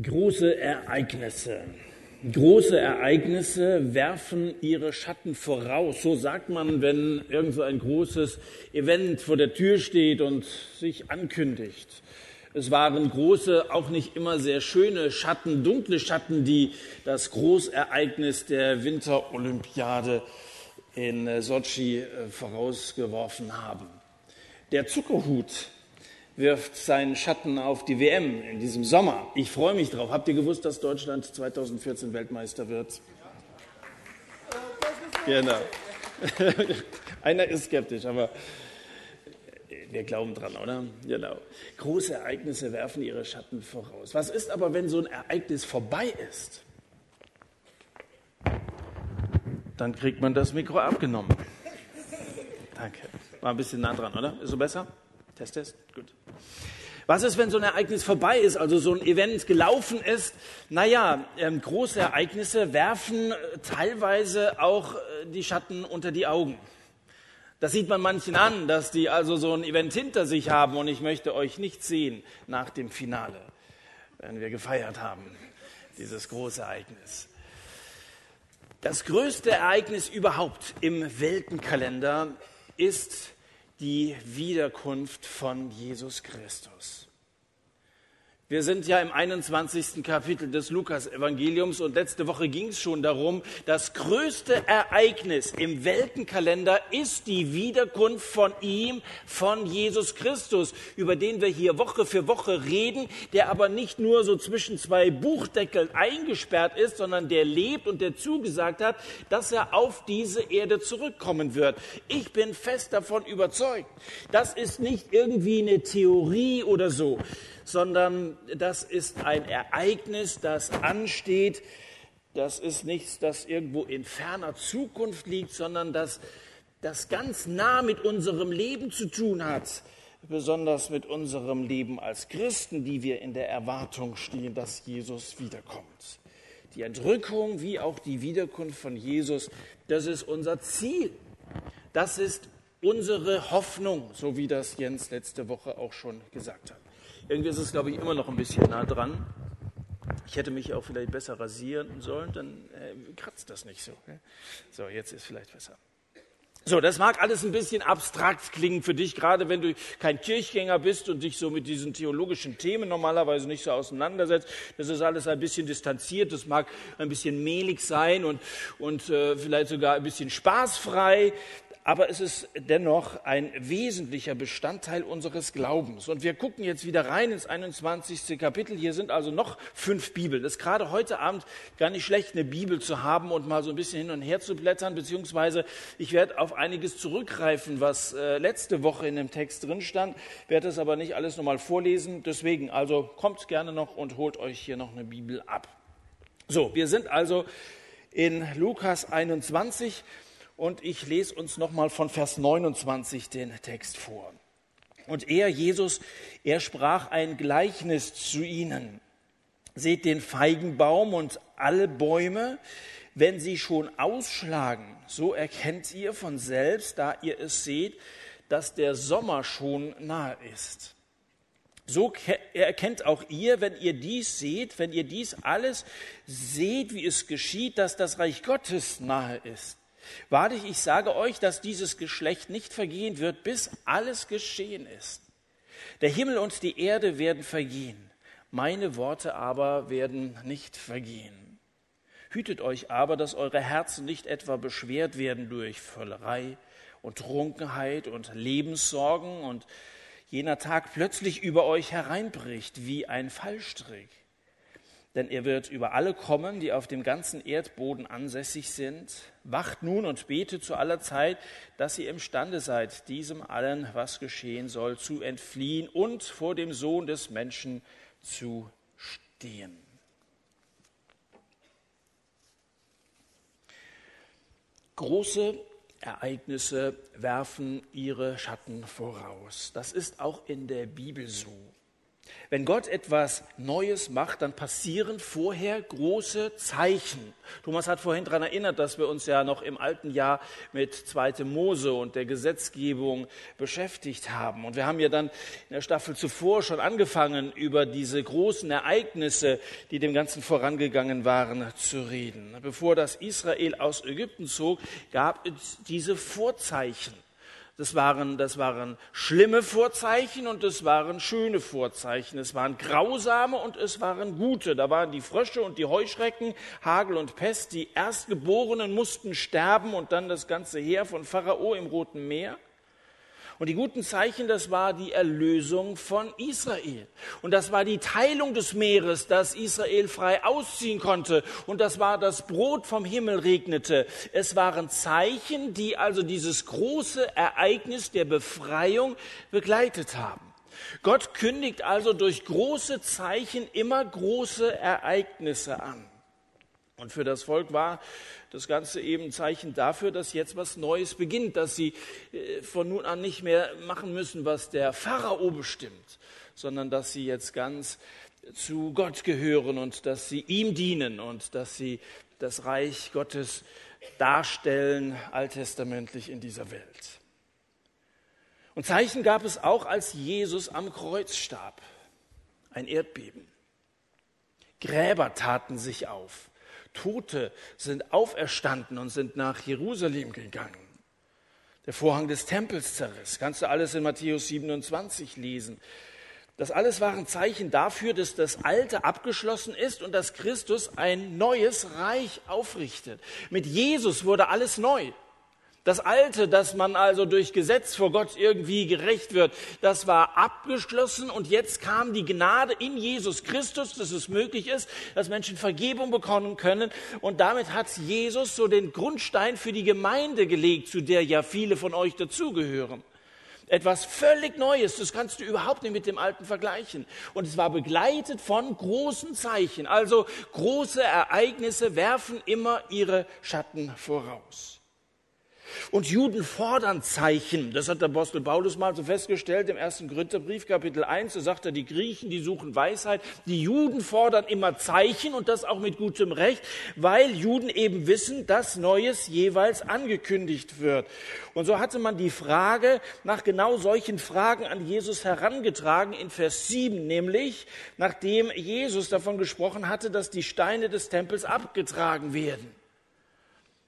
Große Ereignisse. Große Ereignisse werfen ihre Schatten voraus. So sagt man, wenn irgend so ein großes Event vor der Tür steht und sich ankündigt. Es waren große, auch nicht immer sehr schöne Schatten, dunkle Schatten, die das Großereignis der Winterolympiade in Sochi äh, vorausgeworfen haben. Der Zuckerhut wirft seinen Schatten auf die WM in diesem Sommer. Ich freue mich drauf. Habt ihr gewusst, dass Deutschland 2014 Weltmeister wird? Genau. Einer ist skeptisch, aber wir glauben dran, oder? Genau. Große Ereignisse werfen ihre Schatten voraus. Was ist aber, wenn so ein Ereignis vorbei ist? Dann kriegt man das Mikro abgenommen. Danke. War ein bisschen nah dran, oder? Ist so besser? Test, Test. Gut. Was ist, wenn so ein Ereignis vorbei ist, also so ein Event gelaufen ist? Naja, ähm, große Ereignisse werfen äh, teilweise auch äh, die Schatten unter die Augen. Das sieht man manchen an, dass die also so ein Event hinter sich haben und ich möchte euch nicht sehen nach dem Finale, wenn wir gefeiert haben, dieses große Ereignis. Das größte Ereignis überhaupt im Weltenkalender ist die Wiederkunft von Jesus Christus. Wir sind ja im 21. Kapitel des Lukas-Evangeliums und letzte Woche ging es schon darum, das größte Ereignis im Weltenkalender ist die Wiederkunft von ihm, von Jesus Christus, über den wir hier Woche für Woche reden, der aber nicht nur so zwischen zwei Buchdeckeln eingesperrt ist, sondern der lebt und der zugesagt hat, dass er auf diese Erde zurückkommen wird. Ich bin fest davon überzeugt. Das ist nicht irgendwie eine Theorie oder so, sondern das ist ein Ereignis, das ansteht. Das ist nichts, das irgendwo in ferner Zukunft liegt, sondern das, das ganz nah mit unserem Leben zu tun hat, besonders mit unserem Leben als Christen, die wir in der Erwartung stehen, dass Jesus wiederkommt. Die Entrückung wie auch die Wiederkunft von Jesus, das ist unser Ziel. Das ist unsere Hoffnung, so wie das Jens letzte Woche auch schon gesagt hat. Irgendwie ist es, glaube ich, immer noch ein bisschen nah dran. Ich hätte mich auch vielleicht besser rasieren sollen, dann äh, kratzt das nicht so. So, jetzt ist vielleicht besser. So, das mag alles ein bisschen abstrakt klingen für dich, gerade wenn du kein Kirchgänger bist und dich so mit diesen theologischen Themen normalerweise nicht so auseinandersetzt. Das ist alles ein bisschen distanziert, das mag ein bisschen mehlig sein und, und äh, vielleicht sogar ein bisschen spaßfrei aber es ist dennoch ein wesentlicher Bestandteil unseres Glaubens. Und wir gucken jetzt wieder rein ins 21. Kapitel. Hier sind also noch fünf Bibeln. Es ist gerade heute Abend gar nicht schlecht, eine Bibel zu haben und mal so ein bisschen hin und her zu blättern, beziehungsweise ich werde auf einiges zurückgreifen, was äh, letzte Woche in dem Text drin stand, werde das aber nicht alles nochmal vorlesen. Deswegen, also kommt gerne noch und holt euch hier noch eine Bibel ab. So, wir sind also in Lukas 21 und ich lese uns nochmal von Vers 29 den Text vor. Und er, Jesus, er sprach ein Gleichnis zu ihnen. Seht den Feigenbaum und alle Bäume, wenn sie schon ausschlagen, so erkennt ihr von selbst, da ihr es seht, dass der Sommer schon nahe ist. So erkennt auch ihr, wenn ihr dies seht, wenn ihr dies alles seht, wie es geschieht, dass das Reich Gottes nahe ist. Wahrlich, ich sage euch, dass dieses Geschlecht nicht vergehen wird, bis alles geschehen ist. Der Himmel und die Erde werden vergehen, meine Worte aber werden nicht vergehen. Hütet euch aber, dass eure Herzen nicht etwa beschwert werden durch Völlerei und Trunkenheit und Lebenssorgen und jener Tag plötzlich über euch hereinbricht wie ein Fallstrick. Denn er wird über alle kommen, die auf dem ganzen Erdboden ansässig sind. Wacht nun und betet zu aller Zeit, dass ihr imstande seid, diesem allen, was geschehen soll, zu entfliehen und vor dem Sohn des Menschen zu stehen. Große Ereignisse werfen ihre Schatten voraus. Das ist auch in der Bibel so. Wenn Gott etwas Neues macht, dann passieren vorher große Zeichen. Thomas hat vorhin daran erinnert, dass wir uns ja noch im alten Jahr mit 2. Mose und der Gesetzgebung beschäftigt haben. Und wir haben ja dann in der Staffel zuvor schon angefangen, über diese großen Ereignisse, die dem Ganzen vorangegangen waren, zu reden. Bevor das Israel aus Ägypten zog, gab es diese Vorzeichen. Das waren, das waren schlimme Vorzeichen und es waren schöne Vorzeichen. Es waren grausame und es waren gute. Da waren die Frösche und die Heuschrecken, Hagel und Pest. Die Erstgeborenen mussten sterben und dann das ganze Heer von Pharao im Roten Meer. Und die guten Zeichen, das war die Erlösung von Israel. Und das war die Teilung des Meeres, dass Israel frei ausziehen konnte. Und das war das Brot vom Himmel regnete. Es waren Zeichen, die also dieses große Ereignis der Befreiung begleitet haben. Gott kündigt also durch große Zeichen immer große Ereignisse an. Und für das Volk war das Ganze eben ein Zeichen dafür, dass jetzt was Neues beginnt, dass sie äh, von nun an nicht mehr machen müssen, was der Pharao bestimmt, sondern dass sie jetzt ganz zu Gott gehören und dass sie ihm dienen und dass sie das Reich Gottes darstellen, alttestamentlich in dieser Welt. Und Zeichen gab es auch, als Jesus am Kreuz starb. Ein Erdbeben. Gräber taten sich auf. Tote sind auferstanden und sind nach Jerusalem gegangen. Der Vorhang des Tempels zerriss. Kannst du alles in Matthäus 27 lesen. Das alles waren Zeichen dafür, dass das Alte abgeschlossen ist und dass Christus ein neues Reich aufrichtet. Mit Jesus wurde alles neu. Das Alte, dass man also durch Gesetz vor Gott irgendwie gerecht wird, das war abgeschlossen und jetzt kam die Gnade in Jesus Christus, dass es möglich ist, dass Menschen Vergebung bekommen können. Und damit hat Jesus so den Grundstein für die Gemeinde gelegt, zu der ja viele von euch dazugehören. Etwas völlig Neues, das kannst du überhaupt nicht mit dem Alten vergleichen. Und es war begleitet von großen Zeichen. Also große Ereignisse werfen immer ihre Schatten voraus. Und Juden fordern Zeichen. Das hat der Apostel Paulus mal so festgestellt im ersten Korintherbrief, Kapitel 1. Da sagt er, die Griechen, die suchen Weisheit. Die Juden fordern immer Zeichen und das auch mit gutem Recht, weil Juden eben wissen, dass Neues jeweils angekündigt wird. Und so hatte man die Frage nach genau solchen Fragen an Jesus herangetragen in Vers 7, nämlich nachdem Jesus davon gesprochen hatte, dass die Steine des Tempels abgetragen werden.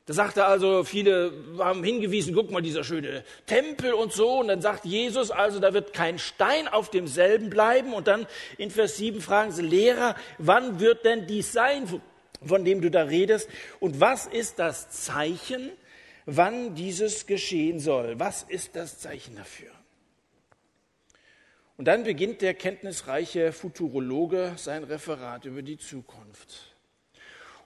Da sagt er also, viele haben hingewiesen, guck mal, dieser schöne Tempel und so. Und dann sagt Jesus also, da wird kein Stein auf demselben bleiben. Und dann in Vers 7 fragen sie, Lehrer, wann wird denn dies sein, von dem du da redest? Und was ist das Zeichen, wann dieses geschehen soll? Was ist das Zeichen dafür? Und dann beginnt der kenntnisreiche Futurologe sein Referat über die Zukunft.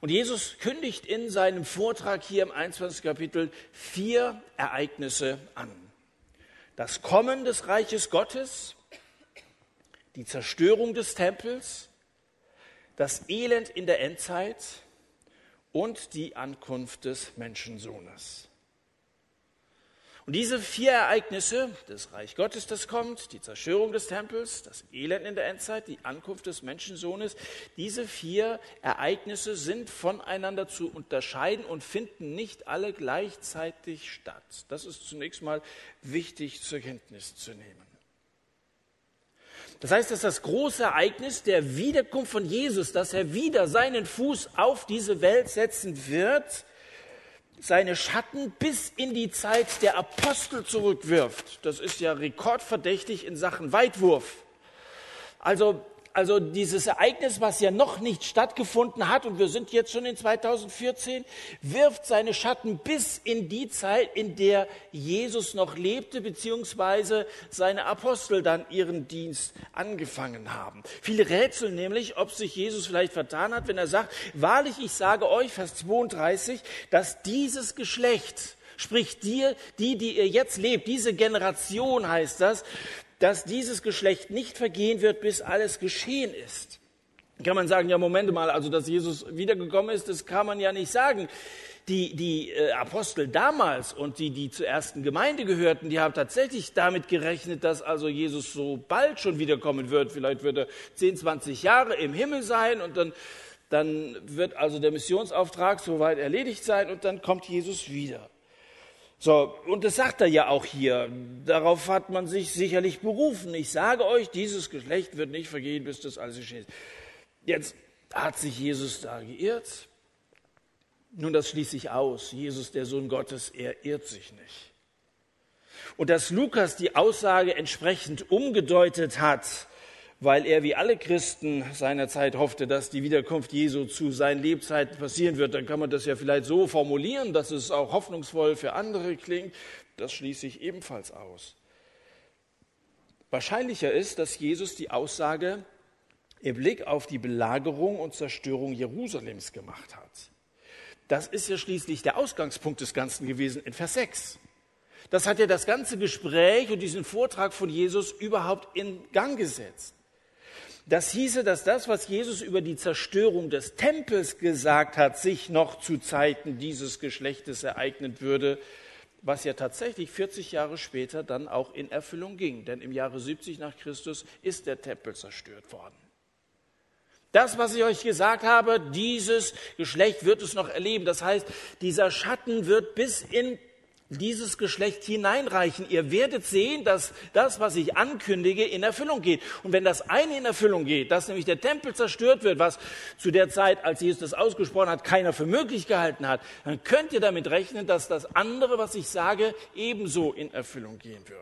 Und Jesus kündigt in seinem Vortrag hier im 21. Kapitel vier Ereignisse an. Das Kommen des Reiches Gottes, die Zerstörung des Tempels, das Elend in der Endzeit und die Ankunft des Menschensohnes. Und diese vier Ereignisse, das Reich Gottes, das kommt, die Zerstörung des Tempels, das Elend in der Endzeit, die Ankunft des Menschensohnes, diese vier Ereignisse sind voneinander zu unterscheiden und finden nicht alle gleichzeitig statt. Das ist zunächst mal wichtig zur Kenntnis zu nehmen. Das heißt, dass das große Ereignis der Wiederkunft von Jesus, dass er wieder seinen Fuß auf diese Welt setzen wird, seine Schatten bis in die Zeit der Apostel zurückwirft. Das ist ja rekordverdächtig in Sachen Weitwurf. Also also dieses Ereignis, was ja noch nicht stattgefunden hat, und wir sind jetzt schon in 2014, wirft seine Schatten bis in die Zeit, in der Jesus noch lebte, beziehungsweise seine Apostel dann ihren Dienst angefangen haben. Viele rätseln nämlich, ob sich Jesus vielleicht vertan hat, wenn er sagt, wahrlich, ich sage euch, Vers 32, dass dieses Geschlecht, Sprich dir, die, die ihr jetzt lebt, diese Generation heißt das, dass dieses Geschlecht nicht vergehen wird, bis alles geschehen ist. Kann man sagen, ja, Moment mal, also dass Jesus wiedergekommen ist, das kann man ja nicht sagen. die, die äh, Apostel damals und die, die zur ersten Gemeinde gehörten, die haben tatsächlich damit gerechnet, dass also Jesus so bald schon wiederkommen wird. Vielleicht wird er 10, 20 Jahre im Himmel sein und dann, dann wird also der Missionsauftrag soweit erledigt sein und dann kommt Jesus wieder. So, und das sagt er ja auch hier. Darauf hat man sich sicherlich berufen. Ich sage euch, dieses Geschlecht wird nicht vergehen, bis das alles geschehen ist. Jetzt hat sich Jesus da geirrt. Nun, das schließe ich aus. Jesus, der Sohn Gottes, er irrt sich nicht. Und dass Lukas die Aussage entsprechend umgedeutet hat, weil er wie alle Christen seiner Zeit hoffte, dass die Wiederkunft Jesu zu seinen Lebzeiten passieren wird, dann kann man das ja vielleicht so formulieren, dass es auch hoffnungsvoll für andere klingt. Das schließe ich ebenfalls aus. Wahrscheinlicher ist, dass Jesus die Aussage im Blick auf die Belagerung und Zerstörung Jerusalems gemacht hat. Das ist ja schließlich der Ausgangspunkt des Ganzen gewesen in Vers 6. Das hat ja das ganze Gespräch und diesen Vortrag von Jesus überhaupt in Gang gesetzt. Das hieße, dass das, was Jesus über die Zerstörung des Tempels gesagt hat, sich noch zu Zeiten dieses Geschlechtes ereignen würde, was ja tatsächlich 40 Jahre später dann auch in Erfüllung ging. Denn im Jahre 70 nach Christus ist der Tempel zerstört worden. Das, was ich euch gesagt habe, dieses Geschlecht wird es noch erleben. Das heißt, dieser Schatten wird bis in dieses Geschlecht hineinreichen. Ihr werdet sehen, dass das, was ich ankündige, in Erfüllung geht. Und wenn das eine in Erfüllung geht, dass nämlich der Tempel zerstört wird, was zu der Zeit, als Jesus das ausgesprochen hat, keiner für möglich gehalten hat, dann könnt ihr damit rechnen, dass das andere, was ich sage, ebenso in Erfüllung gehen wird.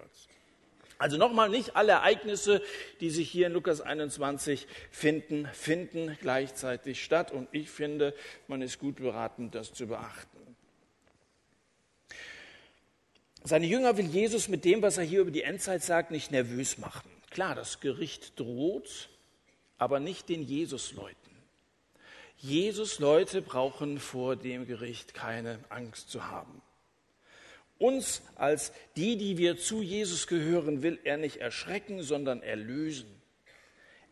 Also nochmal, nicht alle Ereignisse, die sich hier in Lukas 21 finden, finden gleichzeitig statt. Und ich finde, man ist gut beraten, das zu beachten. Seine Jünger will Jesus mit dem, was er hier über die Endzeit sagt, nicht nervös machen. Klar, das Gericht droht, aber nicht den Jesus-Leuten. Jesus-Leute brauchen vor dem Gericht keine Angst zu haben. Uns als die, die wir zu Jesus gehören, will er nicht erschrecken, sondern erlösen.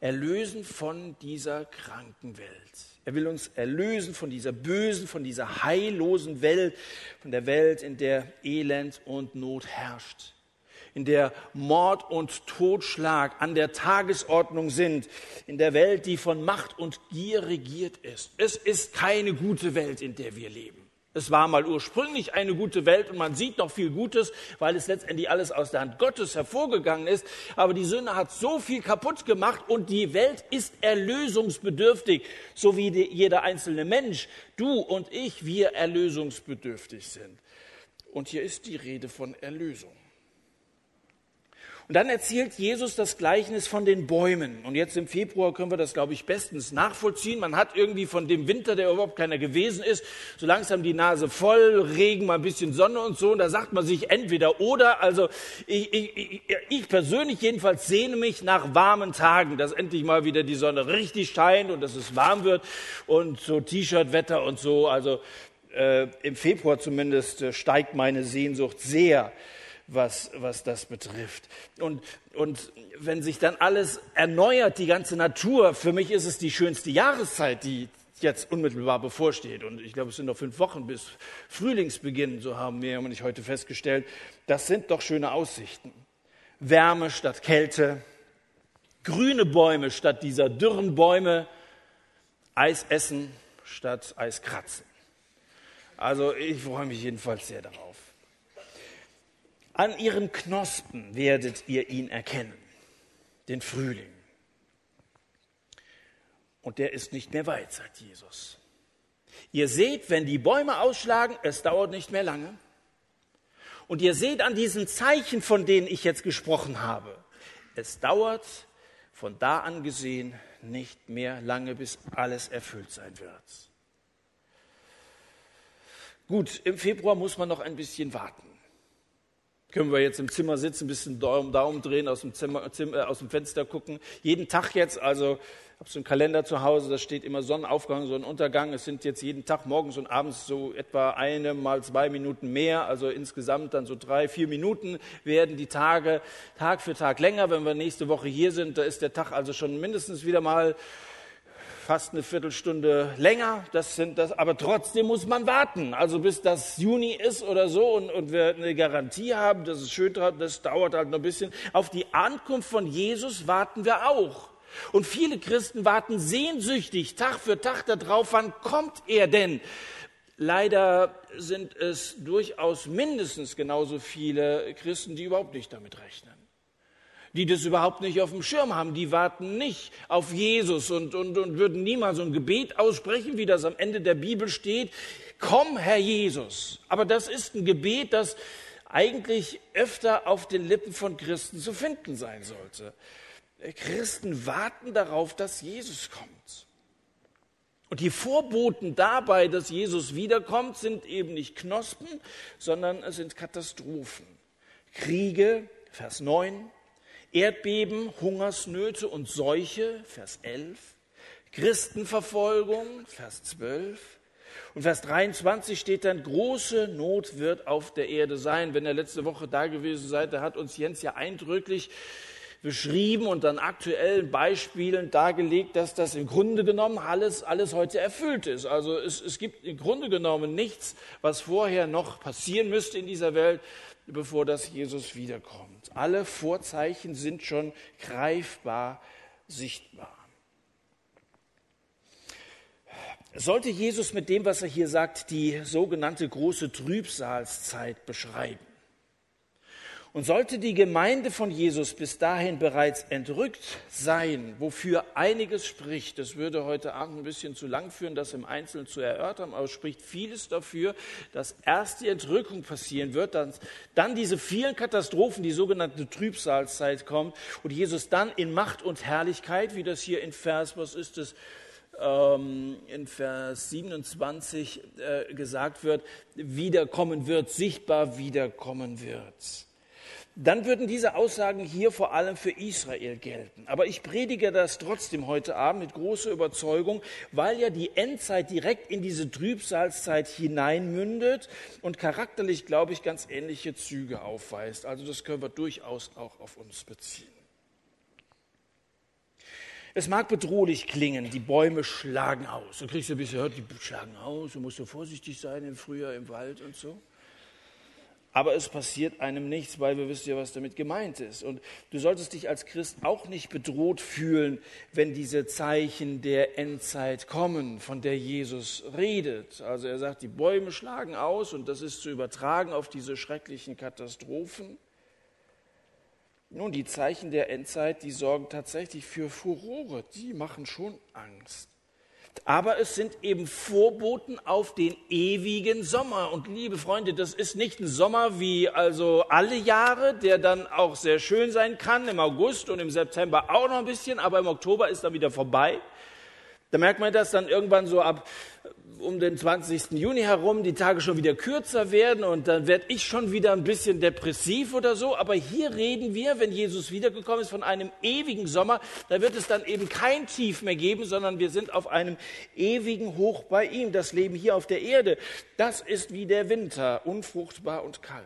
Erlösen von dieser kranken Welt. Er will uns erlösen von dieser bösen, von dieser heillosen Welt, von der Welt, in der Elend und Not herrscht, in der Mord und Totschlag an der Tagesordnung sind, in der Welt, die von Macht und Gier regiert ist. Es ist keine gute Welt, in der wir leben. Es war mal ursprünglich eine gute Welt und man sieht noch viel Gutes, weil es letztendlich alles aus der Hand Gottes hervorgegangen ist. Aber die Sünde hat so viel kaputt gemacht und die Welt ist erlösungsbedürftig, so wie jeder einzelne Mensch, du und ich, wir erlösungsbedürftig sind. Und hier ist die Rede von Erlösung. Und dann erzählt Jesus das Gleichnis von den Bäumen. Und jetzt im Februar können wir das, glaube ich, bestens nachvollziehen. Man hat irgendwie von dem Winter, der überhaupt keiner gewesen ist, so langsam die Nase voll, Regen, mal ein bisschen Sonne und so. Und da sagt man sich entweder oder. Also ich, ich, ich persönlich jedenfalls sehne mich nach warmen Tagen, dass endlich mal wieder die Sonne richtig scheint und dass es warm wird und so T-Shirt-Wetter und so. Also äh, im Februar zumindest äh, steigt meine Sehnsucht sehr was, was das betrifft. Und, und wenn sich dann alles erneuert, die ganze Natur, für mich ist es die schönste Jahreszeit, die jetzt unmittelbar bevorsteht. Und ich glaube, es sind noch fünf Wochen bis Frühlingsbeginn, so haben wir und ich heute festgestellt. Das sind doch schöne Aussichten. Wärme statt Kälte, grüne Bäume statt dieser dürren Bäume, Eis essen statt Eis kratzen. Also ich freue mich jedenfalls sehr darauf. An ihren Knospen werdet ihr ihn erkennen, den Frühling. Und der ist nicht mehr weit, sagt Jesus. Ihr seht, wenn die Bäume ausschlagen, es dauert nicht mehr lange. Und ihr seht an diesen Zeichen, von denen ich jetzt gesprochen habe, es dauert von da an gesehen nicht mehr lange, bis alles erfüllt sein wird. Gut, im Februar muss man noch ein bisschen warten. Können wir jetzt im Zimmer sitzen, ein bisschen Daumen, Daumen drehen, aus dem, Zimmer, Zimmer, äh, aus dem Fenster gucken. Jeden Tag jetzt, also habe so einen Kalender zu Hause, da steht immer Sonnenaufgang, Sonnenuntergang. Es sind jetzt jeden Tag morgens und abends so etwa eine mal zwei Minuten mehr. Also insgesamt dann so drei, vier Minuten werden die Tage Tag für Tag länger. Wenn wir nächste Woche hier sind, da ist der Tag also schon mindestens wieder mal fast eine Viertelstunde länger. Das sind das, aber trotzdem muss man warten. Also bis das Juni ist oder so und, und wir eine Garantie haben, dass es schön das dauert halt noch ein bisschen. Auf die Ankunft von Jesus warten wir auch. Und viele Christen warten sehnsüchtig Tag für Tag darauf, wann kommt er denn? Leider sind es durchaus mindestens genauso viele Christen, die überhaupt nicht damit rechnen die das überhaupt nicht auf dem Schirm haben. Die warten nicht auf Jesus und, und, und würden niemals so ein Gebet aussprechen, wie das am Ende der Bibel steht. Komm, Herr Jesus. Aber das ist ein Gebet, das eigentlich öfter auf den Lippen von Christen zu finden sein sollte. Christen warten darauf, dass Jesus kommt. Und die Vorboten dabei, dass Jesus wiederkommt, sind eben nicht Knospen, sondern es sind Katastrophen. Kriege, Vers 9, Erdbeben, Hungersnöte und Seuche, Vers 11, Christenverfolgung, Vers 12. Und Vers 23 steht dann, große Not wird auf der Erde sein. Wenn ihr letzte Woche da gewesen seid, da hat uns Jens ja eindrücklich beschrieben und an aktuellen Beispielen dargelegt, dass das im Grunde genommen alles, alles heute erfüllt ist. Also es, es gibt im Grunde genommen nichts, was vorher noch passieren müsste in dieser Welt, bevor das Jesus wiederkommt. Alle Vorzeichen sind schon greifbar sichtbar. Sollte Jesus mit dem, was er hier sagt, die sogenannte große Trübsalzeit beschreiben? Und sollte die Gemeinde von Jesus bis dahin bereits entrückt sein, wofür einiges spricht, das würde heute Abend ein bisschen zu lang führen, das im Einzelnen zu erörtern, aber spricht vieles dafür, dass erst die Entrückung passieren wird, dann, dann diese vielen Katastrophen, die sogenannte Trübsalzeit kommt und Jesus dann in Macht und Herrlichkeit, wie das hier in Vers, was ist es, ähm, in Vers 27 äh, gesagt wird, wiederkommen wird, sichtbar wiederkommen wird dann würden diese Aussagen hier vor allem für Israel gelten. Aber ich predige das trotzdem heute Abend mit großer Überzeugung, weil ja die Endzeit direkt in diese Trübsalzeit hineinmündet und charakterlich, glaube ich, ganz ähnliche Züge aufweist. Also das können wir durchaus auch auf uns beziehen. Es mag bedrohlich klingen, die Bäume schlagen aus. Du kriegst ja bisher gehört, die schlagen aus, du musst so vorsichtig sein im Frühjahr im Wald und so aber es passiert einem nichts, weil wir wissen ja, was damit gemeint ist. Und du solltest dich als Christ auch nicht bedroht fühlen, wenn diese Zeichen der Endzeit kommen, von der Jesus redet. Also er sagt, die Bäume schlagen aus und das ist zu übertragen auf diese schrecklichen Katastrophen. Nun, die Zeichen der Endzeit, die sorgen tatsächlich für Furore, die machen schon Angst aber es sind eben Vorboten auf den ewigen Sommer. Und liebe Freunde, das ist nicht ein Sommer wie also alle Jahre, der dann auch sehr schön sein kann, im August und im September auch noch ein bisschen, aber im Oktober ist er wieder vorbei. Da merkt man das dann irgendwann so ab um den 20. Juni herum die Tage schon wieder kürzer werden und dann werde ich schon wieder ein bisschen depressiv oder so. Aber hier reden wir, wenn Jesus wiedergekommen ist, von einem ewigen Sommer. Da wird es dann eben kein Tief mehr geben, sondern wir sind auf einem ewigen Hoch bei ihm. Das Leben hier auf der Erde, das ist wie der Winter, unfruchtbar und kalt.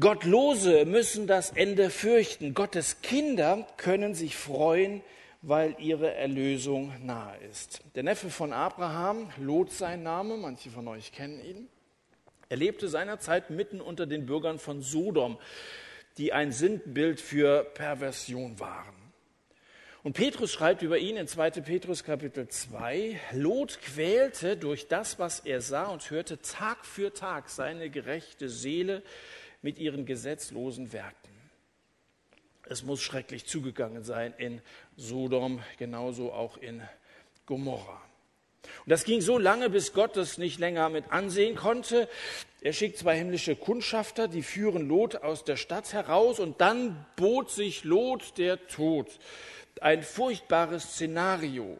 Gottlose müssen das Ende fürchten. Gottes Kinder können sich freuen weil ihre Erlösung nahe ist. Der Neffe von Abraham, Lot sein Name, manche von euch kennen ihn, er lebte seinerzeit mitten unter den Bürgern von Sodom, die ein Sinnbild für Perversion waren. Und Petrus schreibt über ihn in 2. Petrus Kapitel 2, Lot quälte durch das, was er sah und hörte, Tag für Tag seine gerechte Seele mit ihren gesetzlosen Werken. Es muss schrecklich zugegangen sein in Sodom, genauso auch in Gomorra. Und das ging so lange, bis Gott das nicht länger mit ansehen konnte. Er schickt zwei himmlische Kundschafter, die führen Lot aus der Stadt heraus und dann bot sich Lot der Tod. Ein furchtbares Szenario.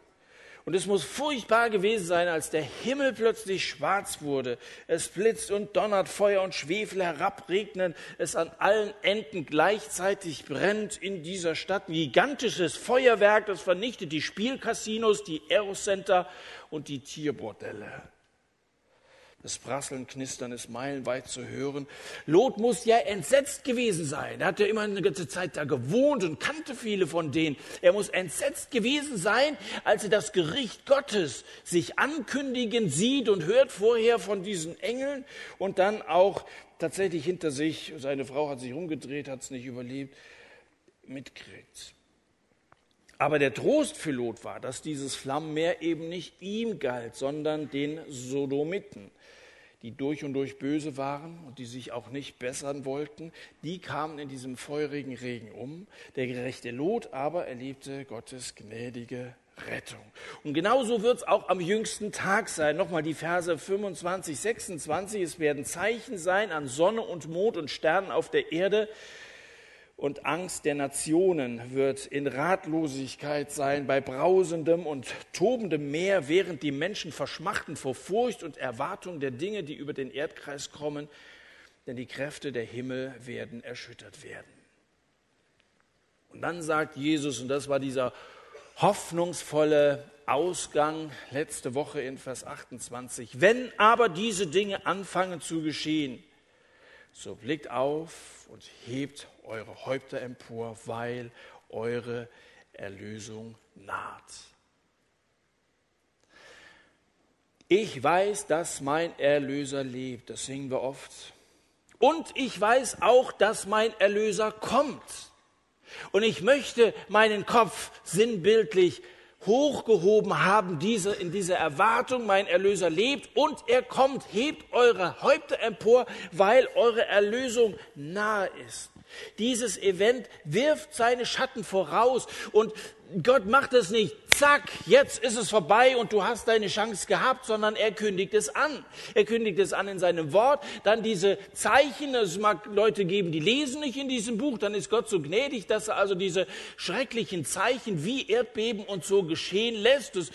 Und es muss furchtbar gewesen sein, als der Himmel plötzlich schwarz wurde. Es blitzt und donnert, Feuer und Schwefel herabregnen, es an allen Enden gleichzeitig brennt in dieser Stadt. Ein gigantisches Feuerwerk, das vernichtet die Spielcasinos, die Aerocenter und die Tierbordelle. Das Prasseln, Knistern ist meilenweit zu hören. Lot muss ja entsetzt gewesen sein. Er hat ja immer eine ganze Zeit da gewohnt und kannte viele von denen. Er muss entsetzt gewesen sein, als er das Gericht Gottes sich ankündigen sieht und hört vorher von diesen Engeln und dann auch tatsächlich hinter sich, seine Frau hat sich umgedreht, hat es nicht überlebt, mitkriegt. Aber der Trost für Lot war, dass dieses Flammenmeer eben nicht ihm galt, sondern den Sodomiten die durch und durch böse waren und die sich auch nicht bessern wollten, die kamen in diesem feurigen Regen um. Der gerechte Lot aber erlebte Gottes gnädige Rettung. Und genauso wird es auch am jüngsten Tag sein. Nochmal die Verse 25, 26. Es werden Zeichen sein an Sonne und Mond und Sternen auf der Erde und Angst der Nationen wird in Ratlosigkeit sein bei brausendem und tobendem Meer, während die Menschen verschmachten vor Furcht und Erwartung der Dinge, die über den Erdkreis kommen, denn die Kräfte der Himmel werden erschüttert werden. Und dann sagt Jesus, und das war dieser hoffnungsvolle Ausgang letzte Woche in Vers 28, wenn aber diese Dinge anfangen zu geschehen, so blickt auf und hebt eure Häupter empor, weil eure Erlösung naht. Ich weiß, dass mein Erlöser lebt, das singen wir oft. Und ich weiß auch, dass mein Erlöser kommt. Und ich möchte meinen Kopf sinnbildlich hochgehoben haben, diese, in dieser Erwartung, mein Erlöser lebt und er kommt, hebt eure Häupter empor, weil eure Erlösung nahe ist. Dieses Event wirft seine Schatten voraus und Gott macht es nicht, zack, jetzt ist es vorbei und du hast deine Chance gehabt, sondern er kündigt es an. Er kündigt es an in seinem Wort. Dann diese Zeichen, es mag Leute geben, die lesen nicht in diesem Buch, dann ist Gott so gnädig, dass er also diese schrecklichen Zeichen wie Erdbeben und so geschehen lässt. Das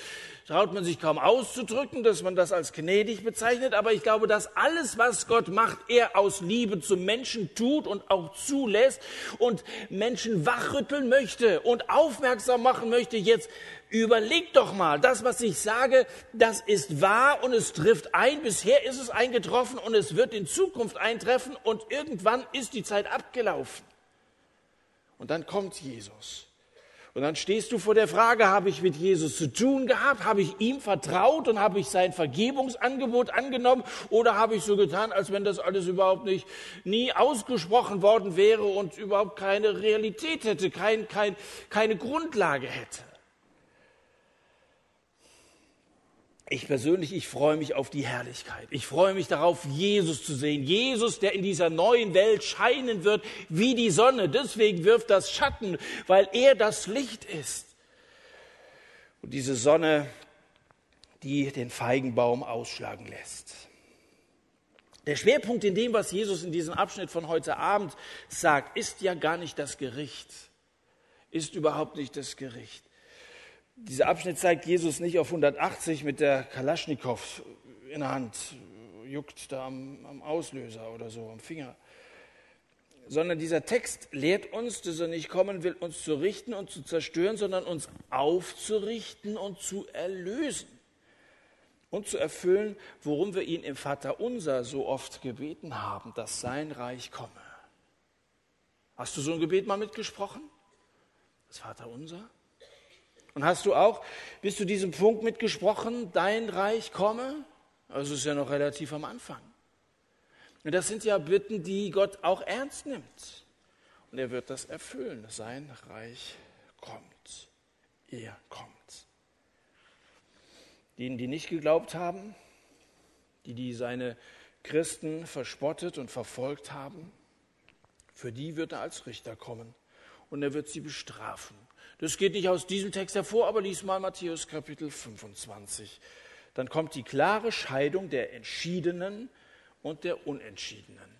traut man sich kaum auszudrücken, dass man das als gnädig bezeichnet, aber ich glaube, dass alles, was Gott macht, er aus Liebe zum Menschen tut und auch zulässt und Menschen wachrütteln möchte und aufmerksam machen möchte, jetzt überleg doch mal, das, was ich sage, das ist wahr und es trifft ein. Bisher ist es eingetroffen und es wird in Zukunft eintreffen und irgendwann ist die Zeit abgelaufen. Und dann kommt Jesus. Und dann stehst du vor der Frage, habe ich mit Jesus zu tun gehabt? Habe ich ihm vertraut und habe ich sein Vergebungsangebot angenommen? Oder habe ich so getan, als wenn das alles überhaupt nicht nie ausgesprochen worden wäre und überhaupt keine Realität hätte, kein, kein, keine Grundlage hätte? Ich persönlich, ich freue mich auf die Herrlichkeit. Ich freue mich darauf, Jesus zu sehen. Jesus, der in dieser neuen Welt scheinen wird wie die Sonne. Deswegen wirft das Schatten, weil er das Licht ist. Und diese Sonne, die den Feigenbaum ausschlagen lässt. Der Schwerpunkt in dem, was Jesus in diesem Abschnitt von heute Abend sagt, ist ja gar nicht das Gericht. Ist überhaupt nicht das Gericht. Dieser Abschnitt zeigt Jesus nicht auf 180 mit der Kalaschnikow in der Hand, juckt da am, am Auslöser oder so, am Finger. Sondern dieser Text lehrt uns, dass er nicht kommen will, uns zu richten und zu zerstören, sondern uns aufzurichten und zu erlösen und zu erfüllen, worum wir ihn im Vater unser so oft gebeten haben, dass sein Reich komme. Hast du so ein Gebet mal mitgesprochen? Das Vater unser? Und hast du auch bis zu diesem Punkt mitgesprochen, dein Reich komme? Also ist ja noch relativ am Anfang. Und das sind ja Bitten, die Gott auch ernst nimmt. Und er wird das erfüllen. Sein Reich kommt. Er kommt. Denen, die nicht geglaubt haben, die, die seine Christen verspottet und verfolgt haben, für die wird er als Richter kommen und er wird sie bestrafen. Das geht nicht aus diesem Text hervor, aber lies mal Matthäus Kapitel 25. Dann kommt die klare Scheidung der Entschiedenen und der Unentschiedenen.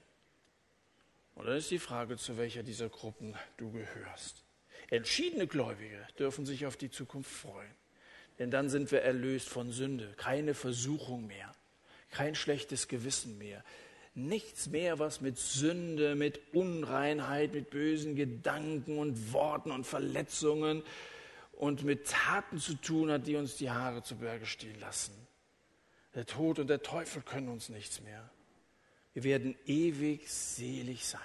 Und dann ist die Frage, zu welcher dieser Gruppen du gehörst. Entschiedene Gläubige dürfen sich auf die Zukunft freuen. Denn dann sind wir erlöst von Sünde. Keine Versuchung mehr. Kein schlechtes Gewissen mehr nichts mehr, was mit Sünde, mit Unreinheit, mit bösen Gedanken und Worten und Verletzungen und mit Taten zu tun hat, die uns die Haare zu Berge stehen lassen. Der Tod und der Teufel können uns nichts mehr. Wir werden ewig selig sein.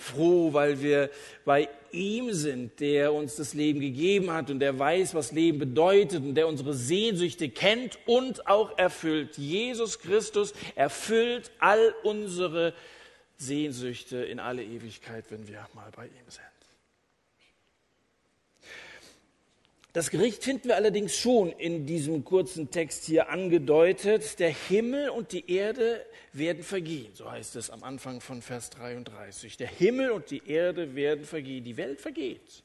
Froh, weil wir bei ihm sind, der uns das Leben gegeben hat und der weiß, was Leben bedeutet und der unsere Sehnsüchte kennt und auch erfüllt. Jesus Christus erfüllt all unsere Sehnsüchte in alle Ewigkeit, wenn wir mal bei ihm sind. Das Gericht finden wir allerdings schon in diesem kurzen Text hier angedeutet. Der Himmel und die Erde werden vergehen, so heißt es am Anfang von Vers 33. Der Himmel und die Erde werden vergehen, die Welt vergeht,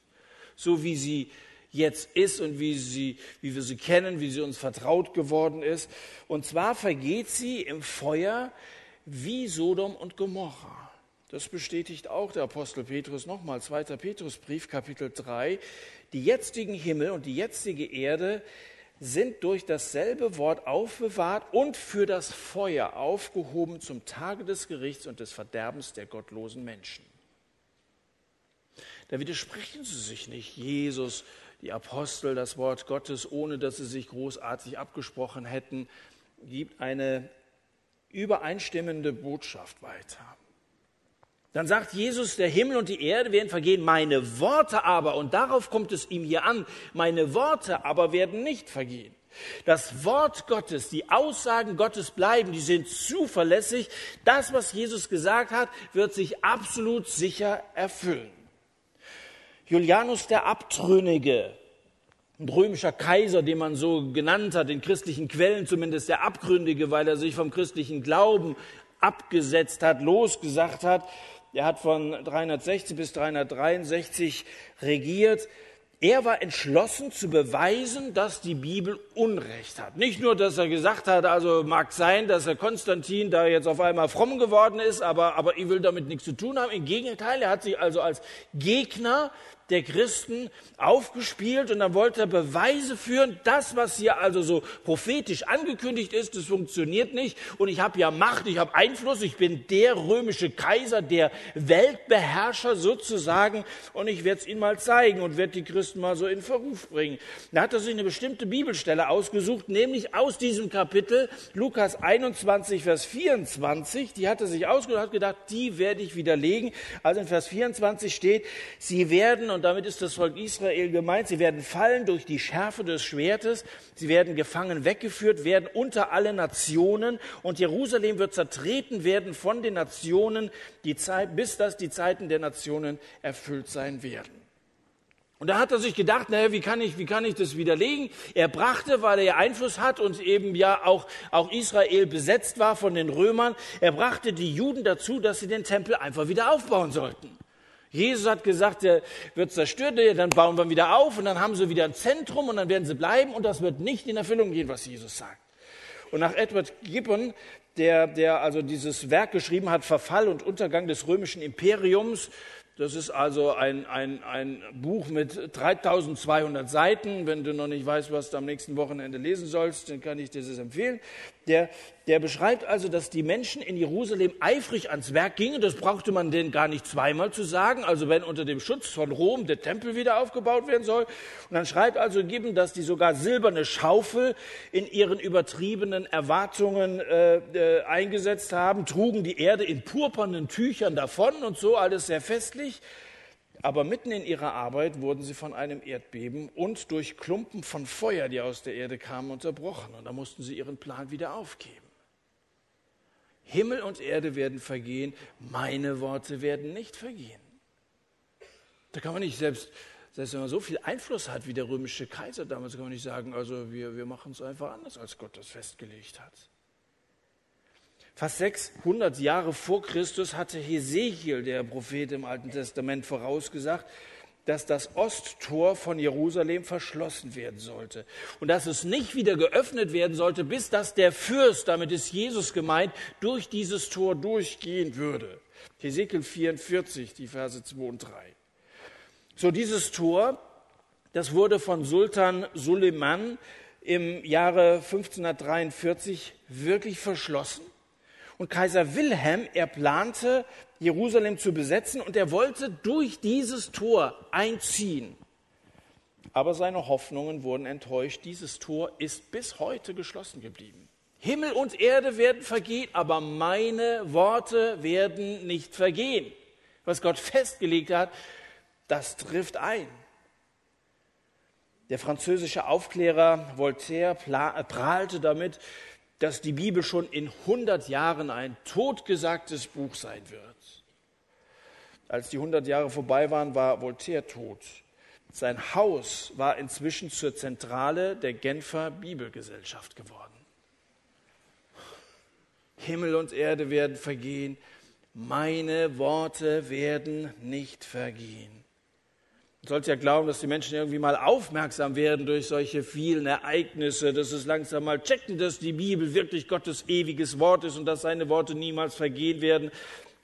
so wie sie jetzt ist und wie, sie, wie wir sie kennen, wie sie uns vertraut geworden ist. Und zwar vergeht sie im Feuer wie Sodom und Gomorra. Das bestätigt auch der Apostel Petrus nochmal, 2. Petrusbrief, Kapitel 3. Die jetzigen Himmel und die jetzige Erde sind durch dasselbe Wort aufbewahrt und für das Feuer aufgehoben zum Tage des Gerichts und des Verderbens der gottlosen Menschen. Da widersprechen sie sich nicht. Jesus, die Apostel, das Wort Gottes, ohne dass sie sich großartig abgesprochen hätten, gibt eine übereinstimmende Botschaft weiter. Dann sagt Jesus, der Himmel und die Erde werden vergehen, meine Worte aber, und darauf kommt es ihm hier an, meine Worte aber werden nicht vergehen. Das Wort Gottes, die Aussagen Gottes bleiben, die sind zuverlässig. Das, was Jesus gesagt hat, wird sich absolut sicher erfüllen. Julianus der Abtrünnige, ein römischer Kaiser, den man so genannt hat, in christlichen Quellen zumindest der Abgründige, weil er sich vom christlichen Glauben abgesetzt hat, losgesagt hat, er hat von 360 bis 363 regiert. Er war entschlossen zu beweisen, dass die Bibel Unrecht hat. Nicht nur, dass er gesagt hat, also mag sein, dass er Konstantin da jetzt auf einmal fromm geworden ist, aber, aber ich will damit nichts zu tun haben. Im Gegenteil, er hat sich also als Gegner der Christen aufgespielt und dann wollte er Beweise führen, das, was hier also so prophetisch angekündigt ist, das funktioniert nicht und ich habe ja Macht, ich habe Einfluss, ich bin der römische Kaiser, der Weltbeherrscher sozusagen und ich werde es ihnen mal zeigen und werde die Christen mal so in Verruf bringen. Da hat er sich eine bestimmte Bibelstelle ausgesucht, nämlich aus diesem Kapitel Lukas 21, Vers 24, die hat er sich ausgesucht, hat gedacht, die werde ich widerlegen. Also in Vers 24 steht, sie werden und damit ist das Volk Israel gemeint. Sie werden fallen durch die Schärfe des Schwertes, sie werden gefangen weggeführt werden unter alle Nationen und Jerusalem wird zertreten werden von den Nationen, die Zeit, bis dass die Zeiten der Nationen erfüllt sein werden. Und da hat er sich gedacht, naja, wie kann ich, wie kann ich das widerlegen? Er brachte, weil er ja Einfluss hat und eben ja auch, auch Israel besetzt war von den Römern, er brachte die Juden dazu, dass sie den Tempel einfach wieder aufbauen sollten. Jesus hat gesagt, er wird zerstört, dann bauen wir ihn wieder auf und dann haben sie wieder ein Zentrum und dann werden sie bleiben und das wird nicht in Erfüllung gehen, was Jesus sagt. Und nach Edward Gibbon, der, der also dieses Werk geschrieben hat, Verfall und Untergang des römischen Imperiums, das ist also ein, ein, ein Buch mit 3200 Seiten. Wenn du noch nicht weißt, was du am nächsten Wochenende lesen sollst, dann kann ich dir das empfehlen. Der, der beschreibt also, dass die Menschen in Jerusalem eifrig ans Werk gingen. Das brauchte man denen gar nicht zweimal zu sagen. Also wenn unter dem Schutz von Rom der Tempel wieder aufgebaut werden soll. Und dann schreibt also Gibbon, dass die sogar silberne Schaufel in ihren übertriebenen Erwartungen äh, äh, eingesetzt haben, trugen die Erde in purpurnen Tüchern davon und so, alles sehr festlich. Aber mitten in ihrer Arbeit wurden sie von einem Erdbeben und durch Klumpen von Feuer, die aus der Erde kamen, unterbrochen. Und da mussten sie ihren Plan wieder aufgeben. Himmel und Erde werden vergehen, meine Worte werden nicht vergehen. Da kann man nicht selbst, selbst wenn man so viel Einfluss hat wie der römische Kaiser damals, kann man nicht sagen, also wir, wir machen es einfach anders, als Gott das festgelegt hat. Fast 600 Jahre vor Christus hatte Hesekiel, der Prophet im Alten Testament, vorausgesagt, dass das Osttor von Jerusalem verschlossen werden sollte und dass es nicht wieder geöffnet werden sollte, bis dass der Fürst, damit ist Jesus gemeint, durch dieses Tor durchgehen würde. Hesekiel 44, die Verse 2 und 3. So dieses Tor, das wurde von Sultan Suleiman im Jahre 1543 wirklich verschlossen und Kaiser Wilhelm, er plante, Jerusalem zu besetzen und er wollte durch dieses Tor einziehen. aber seine Hoffnungen wurden enttäuscht. Dieses Tor ist bis heute geschlossen geblieben. Himmel und Erde werden vergehen, aber meine Worte werden nicht vergehen. Was Gott festgelegt hat, das trifft ein. Der französische Aufklärer Voltaire prahlte damit, dass die Bibel schon in 100 Jahren ein totgesagtes Buch sein wird. Als die 100 Jahre vorbei waren, war Voltaire tot. Sein Haus war inzwischen zur Zentrale der Genfer Bibelgesellschaft geworden. Himmel und Erde werden vergehen, meine Worte werden nicht vergehen. Sollte ja glauben, dass die Menschen irgendwie mal aufmerksam werden durch solche vielen Ereignisse, dass es langsam mal checken, dass die Bibel wirklich Gottes ewiges Wort ist und dass seine Worte niemals vergehen werden.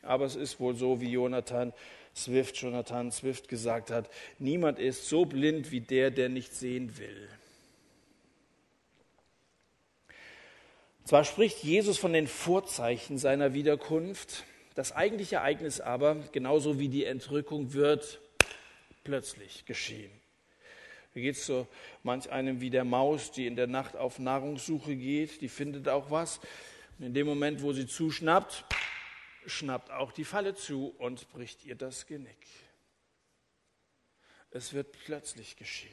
Aber es ist wohl so, wie Jonathan Swift, Jonathan Swift gesagt hat, niemand ist so blind wie der, der nicht sehen will. Zwar spricht Jesus von den Vorzeichen seiner Wiederkunft, das eigentliche Ereignis aber, genauso wie die Entrückung, wird plötzlich geschehen. Wie geht es so manch einem wie der Maus, die in der Nacht auf Nahrungssuche geht, die findet auch was. Und in dem Moment, wo sie zuschnappt, schnappt auch die Falle zu und bricht ihr das Genick. Es wird plötzlich geschehen.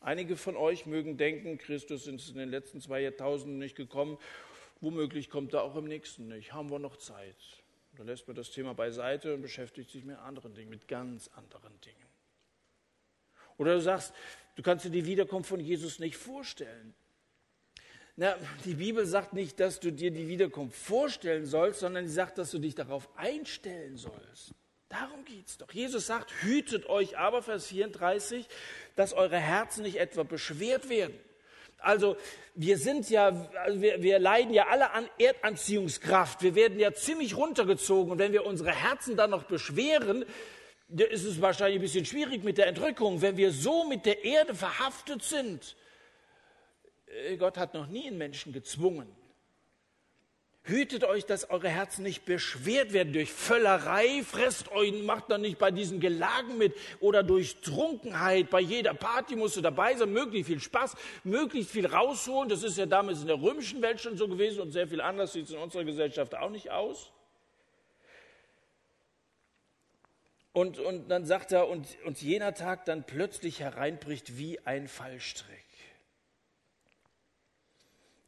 Einige von euch mögen denken, Christus ist in den letzten zwei Jahrtausenden nicht gekommen. Womöglich kommt er auch im nächsten nicht. Haben wir noch Zeit? Da lässt man das Thema beiseite und beschäftigt sich mit anderen Dingen, mit ganz anderen Dingen. Oder du sagst, du kannst dir die Wiederkunft von Jesus nicht vorstellen. Na, die Bibel sagt nicht, dass du dir die Wiederkunft vorstellen sollst, sondern sie sagt, dass du dich darauf einstellen sollst. Darum geht es doch. Jesus sagt, hütet euch aber, Vers 34, dass eure Herzen nicht etwa beschwert werden. Also wir sind ja, also wir, wir leiden ja alle an Erdanziehungskraft. Wir werden ja ziemlich runtergezogen. Und wenn wir unsere Herzen dann noch beschweren, ist es wahrscheinlich ein bisschen schwierig mit der Entrückung. Wenn wir so mit der Erde verhaftet sind, äh, Gott hat noch nie einen Menschen gezwungen. Hütet euch, dass eure Herzen nicht beschwert werden durch Völlerei, fresst euch, macht dann nicht bei diesen Gelagen mit oder durch Trunkenheit. Bei jeder Party musst du dabei sein, möglichst viel Spaß, möglichst viel rausholen. Das ist ja damals in der römischen Welt schon so gewesen und sehr viel anders sieht es in unserer Gesellschaft auch nicht aus. Und, und dann sagt er, und, und jener Tag dann plötzlich hereinbricht wie ein Fallstrick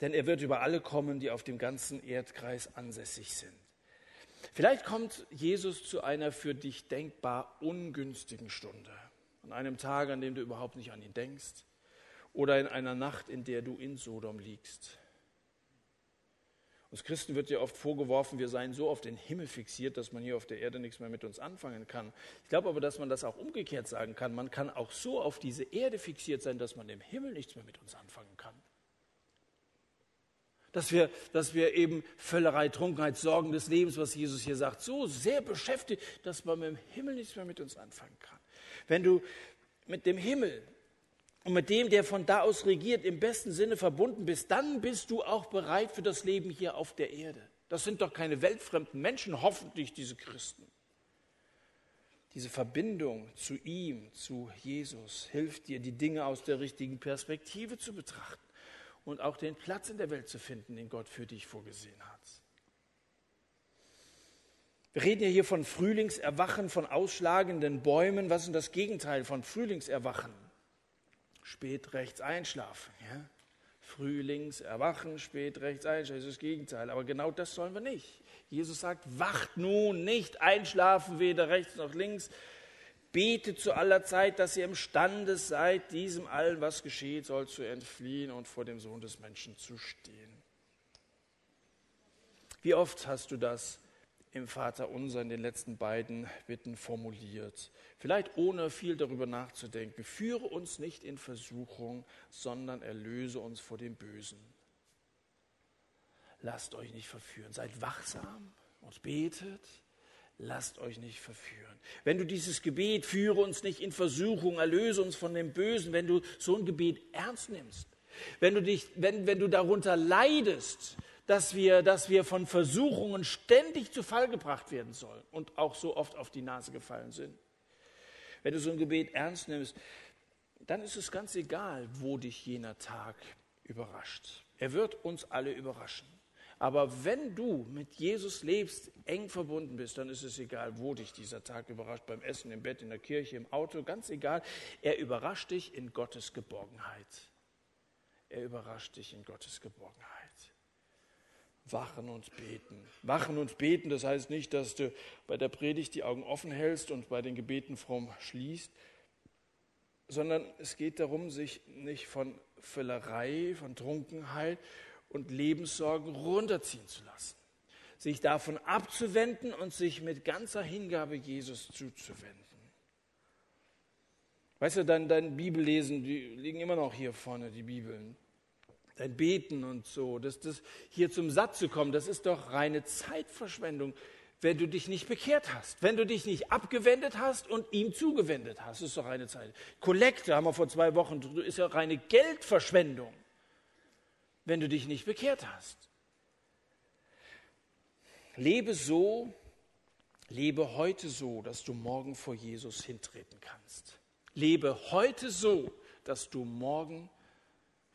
denn er wird über alle kommen, die auf dem ganzen Erdkreis ansässig sind. Vielleicht kommt Jesus zu einer für dich denkbar ungünstigen Stunde, an einem Tag, an dem du überhaupt nicht an ihn denkst, oder in einer Nacht, in der du in Sodom liegst. Uns Christen wird ja oft vorgeworfen, wir seien so auf den Himmel fixiert, dass man hier auf der Erde nichts mehr mit uns anfangen kann. Ich glaube aber, dass man das auch umgekehrt sagen kann. Man kann auch so auf diese Erde fixiert sein, dass man im Himmel nichts mehr mit uns anfangen kann dass wir, dass wir eben Völlerei, Trunkenheit, Sorgen des Lebens, was Jesus hier sagt, so sehr beschäftigt, dass man im Himmel nichts mehr mit uns anfangen kann. Wenn du mit dem Himmel und mit dem, der von da aus regiert, im besten Sinne verbunden bist, dann bist du auch bereit für das Leben hier auf der Erde. Das sind doch keine weltfremden Menschen, hoffentlich diese Christen. Diese Verbindung zu ihm, zu Jesus, hilft dir, die Dinge aus der richtigen Perspektive zu betrachten und auch den Platz in der Welt zu finden, den Gott für dich vorgesehen hat. Wir reden ja hier von Frühlingserwachen, von ausschlagenden Bäumen. Was ist das Gegenteil von Frühlingserwachen? Spät rechts einschlafen. Ja? Frühlingserwachen, spät rechts einschlafen, das ist das Gegenteil. Aber genau das sollen wir nicht. Jesus sagt, wacht nun nicht einschlafen, weder rechts noch links, Betet zu aller Zeit, dass ihr imstande seid, diesem allen, was geschieht, soll zu entfliehen und vor dem Sohn des Menschen zu stehen. Wie oft hast du das im Vater unser in den letzten beiden Bitten formuliert? Vielleicht ohne viel darüber nachzudenken. Führe uns nicht in Versuchung, sondern erlöse uns vor dem Bösen. Lasst euch nicht verführen. Seid wachsam und betet lasst euch nicht verführen. Wenn du dieses Gebet, führe uns nicht in Versuchung, erlöse uns von dem Bösen, wenn du so ein Gebet ernst nimmst, wenn du, dich, wenn, wenn du darunter leidest, dass wir, dass wir von Versuchungen ständig zu Fall gebracht werden sollen und auch so oft auf die Nase gefallen sind. Wenn du so ein Gebet ernst nimmst, dann ist es ganz egal, wo dich jener Tag überrascht. Er wird uns alle überraschen. Aber wenn du mit Jesus lebst, eng verbunden bist, dann ist es egal, wo dich dieser Tag überrascht, beim Essen, im Bett, in der Kirche, im Auto, ganz egal. Er überrascht dich in Gottes Geborgenheit. Er überrascht dich in Gottes Geborgenheit. Wachen und beten. Wachen und beten, das heißt nicht, dass du bei der Predigt die Augen offen hältst und bei den Gebeten fromm schließt, sondern es geht darum, sich nicht von Völlerei, von Trunkenheit und Lebenssorgen runterziehen zu lassen. Sich davon abzuwenden und sich mit ganzer Hingabe Jesus zuzuwenden. Weißt du, dein, dein Bibellesen, die liegen immer noch hier vorne, die Bibeln. Dein Beten und so, das, das hier zum Satz zu kommen, das ist doch reine Zeitverschwendung, wenn du dich nicht bekehrt hast, wenn du dich nicht abgewendet hast und ihm zugewendet hast, das ist doch reine Zeit. Kollekte haben wir vor zwei Wochen, ist ja reine Geldverschwendung wenn du dich nicht bekehrt hast. Lebe so, lebe heute so, dass du morgen vor Jesus hintreten kannst. Lebe heute so, dass du morgen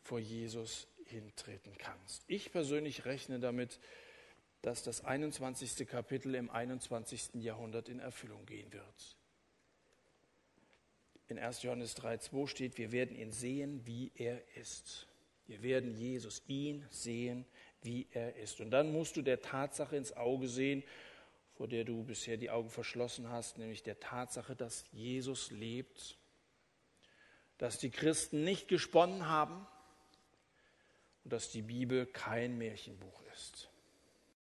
vor Jesus hintreten kannst. Ich persönlich rechne damit, dass das 21. Kapitel im 21. Jahrhundert in Erfüllung gehen wird. In 1. Johannes 3.2 steht, wir werden ihn sehen, wie er ist. Wir werden Jesus, ihn sehen, wie er ist. Und dann musst du der Tatsache ins Auge sehen, vor der du bisher die Augen verschlossen hast, nämlich der Tatsache, dass Jesus lebt, dass die Christen nicht gesponnen haben und dass die Bibel kein Märchenbuch ist.